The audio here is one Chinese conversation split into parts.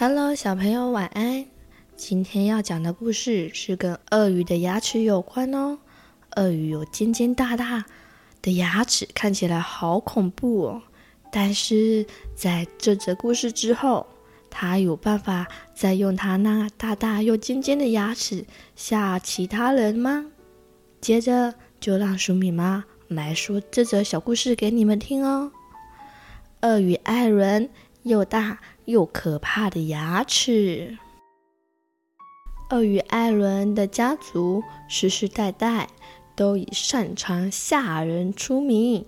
Hello，小朋友晚安。今天要讲的故事是跟鳄鱼的牙齿有关哦。鳄鱼有尖尖大大的牙齿，看起来好恐怖哦。但是在这则故事之后，它有办法再用它那大大又尖尖的牙齿吓其他人吗？接着就让舒米妈来说这则小故事给你们听哦。鳄鱼艾伦又大又可怕的牙齿。鳄鱼艾伦的家族世世代代都以擅长吓人出名，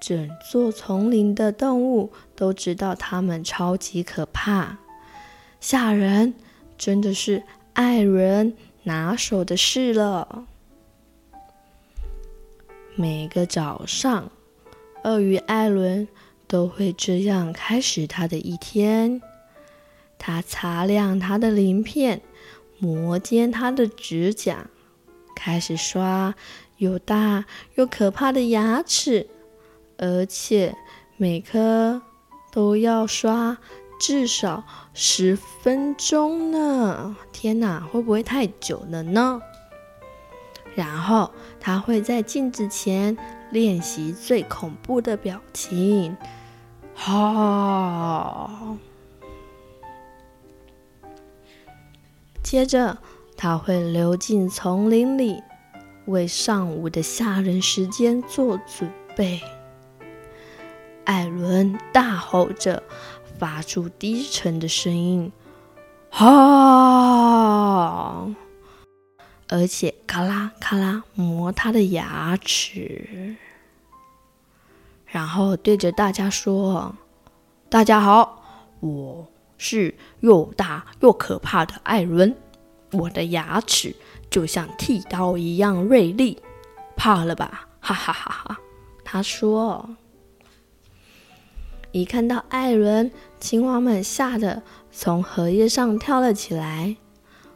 整座丛林的动物都知道它们超级可怕，吓人真的是艾伦拿手的事了。每个早上，鳄鱼艾伦。都会这样开始他的一天。他擦亮他的鳞片，磨尖他的指甲，开始刷又大又可怕的牙齿，而且每颗都要刷至少十分钟呢！天哪，会不会太久了呢？然后他会在镜子前练习最恐怖的表情。好，接着他会溜进丛林里，为上午的吓人时间做准备。艾伦大吼着，发出低沉的声音，好，而且咔啦咔啦磨他的牙齿。然后对着大家说：“大家好，我是又大又可怕的艾伦，我的牙齿就像剃刀一样锐利，怕了吧？哈哈哈哈！”他说。一看到艾伦，青蛙们吓得从荷叶上跳了起来，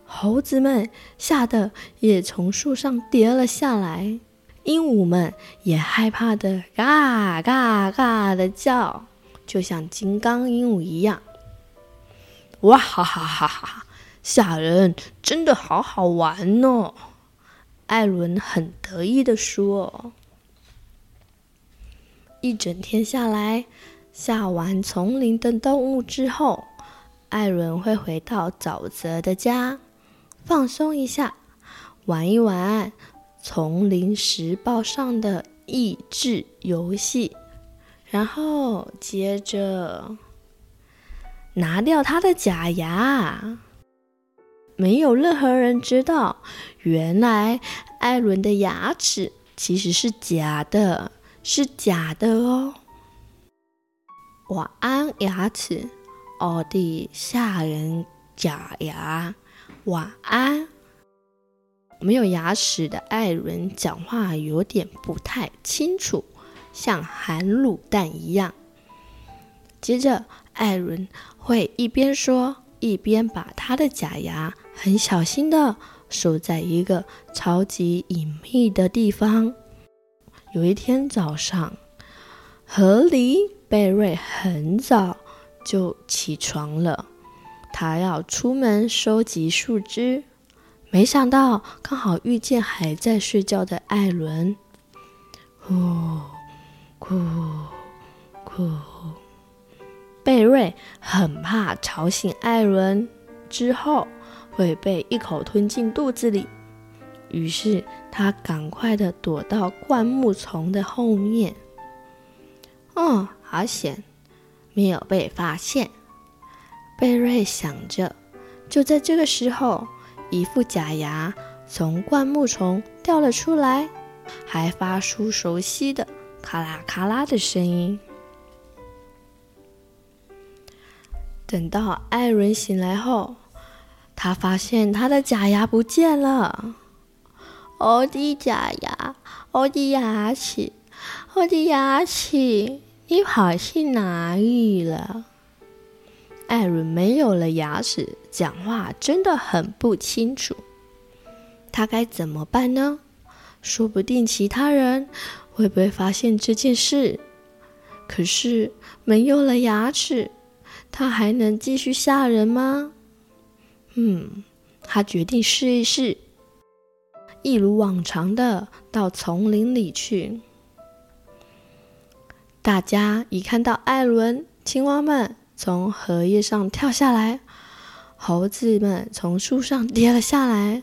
猴子们吓得也从树上跌了下来。鹦鹉们也害怕的嘎嘎嘎的叫，就像金刚鹦鹉一样。哇哈哈哈哈！吓人，真的好好玩哦！艾伦很得意地说。一整天下来，吓完丛林的动物之后，艾伦会回到沼泽的家，放松一下，玩一玩。《丛林时报》上的益智游戏，然后接着拿掉他的假牙。没有任何人知道，原来艾伦的牙齿其实是假的，是假的哦。晚安，牙齿，我的吓人假牙，晚安。没有牙齿的艾伦讲话有点不太清楚，像含卤蛋一样。接着，艾伦会一边说，一边把他的假牙很小心的收在一个超级隐秘的地方。有一天早上，河狸贝瑞很早就起床了，他要出门收集树枝。没想到刚好遇见还在睡觉的艾伦，呼，呼，呼。贝瑞很怕吵醒艾伦，之后会被一口吞进肚子里，于是他赶快的躲到灌木丛的后面。哦，好险，没有被发现。贝瑞想着，就在这个时候。一副假牙从灌木丛掉了出来，还发出熟悉的咔啦咔啦的声音。等到艾伦醒来后，他发现他的假牙不见了。我的假牙，我的牙齿，我的牙齿，你跑去哪里了？艾伦没有了牙齿，讲话真的很不清楚。他该怎么办呢？说不定其他人会不会发现这件事？可是没有了牙齿，他还能继续吓人吗？嗯，他决定试一试，一如往常的到丛林里去。大家一看到艾伦，青蛙们从荷叶上跳下来，猴子们从树上跌了下来，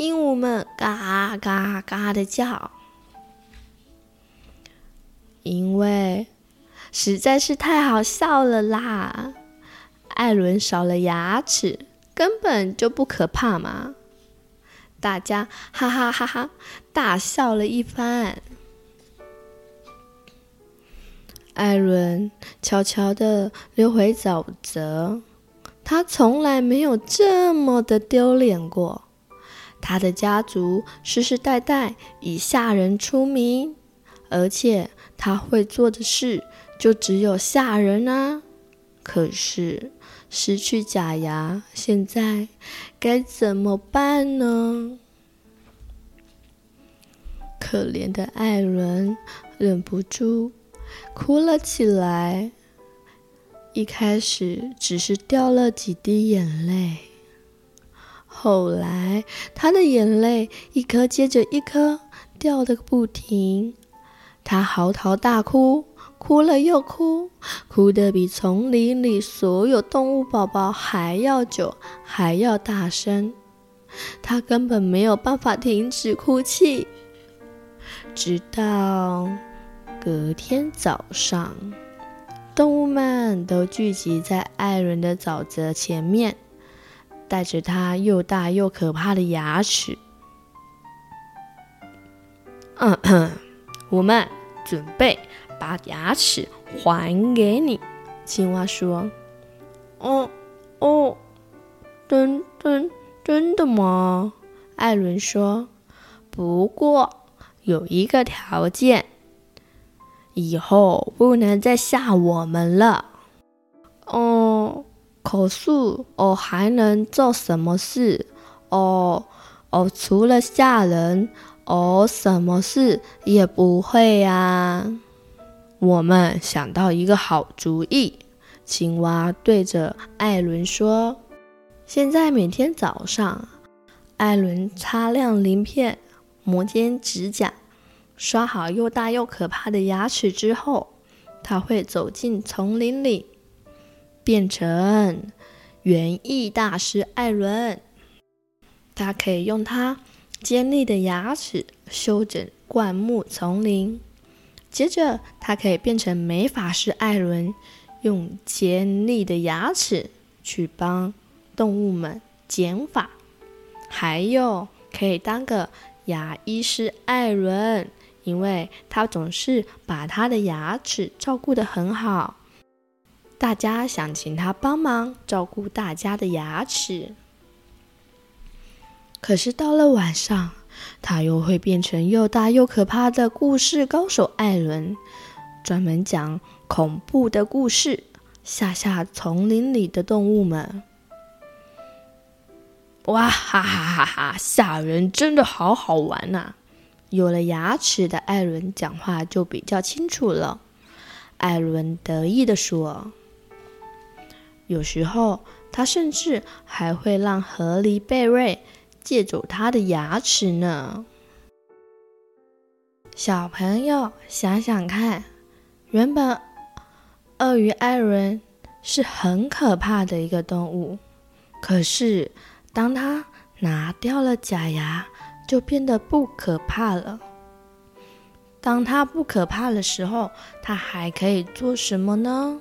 鹦鹉们嘎嘎嘎的叫，因为实在是太好笑了啦！艾伦少了牙齿，根本就不可怕嘛！大家哈哈哈哈大笑了一番。艾伦悄悄地溜回沼泽，他从来没有这么的丢脸过。他的家族世世代代以吓人出名，而且他会做的事就只有吓人啊。可是失去假牙，现在该怎么办呢？可怜的艾伦忍不住。哭了起来。一开始只是掉了几滴眼泪，后来他的眼泪一颗接着一颗掉个不停。他嚎啕大哭，哭了又哭，哭得比丛林里所有动物宝宝还要久，还要大声。他根本没有办法停止哭泣，直到。隔天早上，动物们都聚集在艾伦的沼泽前面，带着他又大又可怕的牙齿。嗯哼，我们准备把牙齿还给你。青蛙说：“哦哦，真真真的吗？”艾伦说：“不过有一个条件。”以后不能再吓我们了。哦，可是我还能做什么事？哦哦，除了吓人，我什么事也不会呀。我们想到一个好主意。青蛙对着艾伦说：“现在每天早上，艾伦擦亮鳞片，磨尖指甲。”刷好又大又可怕的牙齿之后，他会走进丛林里，变成园艺大师艾伦。他可以用他尖利的牙齿修整灌木丛林，接着他可以变成美发师艾伦，用尖利的牙齿去帮动物们剪发，还有可以当个牙医师艾伦。因为他总是把他的牙齿照顾得很好，大家想请他帮忙照顾大家的牙齿。可是到了晚上，他又会变成又大又可怕的故事高手艾伦，专门讲恐怖的故事，吓吓丛林里的动物们。哇哈哈哈哈！吓人真的好好玩呐、啊！有了牙齿的艾伦讲话就比较清楚了。艾伦得意地说：“有时候他甚至还会让河狸贝瑞借走他的牙齿呢。”小朋友想想看，原本鳄鱼艾伦是很可怕的一个动物，可是当他拿掉了假牙，就变得不可怕了。当他不可怕的时候，他还可以做什么呢？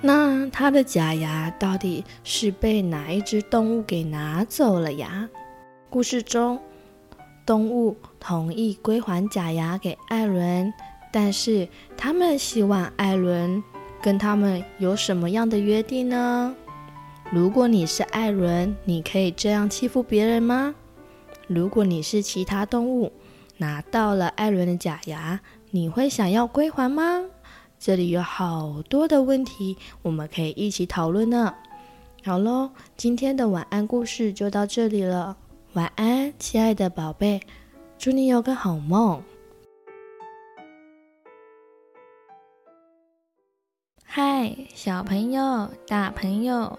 那他的假牙到底是被哪一只动物给拿走了呀？故事中，动物同意归还假牙给艾伦，但是他们希望艾伦跟他们有什么样的约定呢？如果你是艾伦，你可以这样欺负别人吗？如果你是其他动物，拿到了艾伦的假牙，你会想要归还吗？这里有好多的问题，我们可以一起讨论呢。好喽，今天的晚安故事就到这里了。晚安，亲爱的宝贝，祝你有个好梦。嗨，小朋友、大朋友，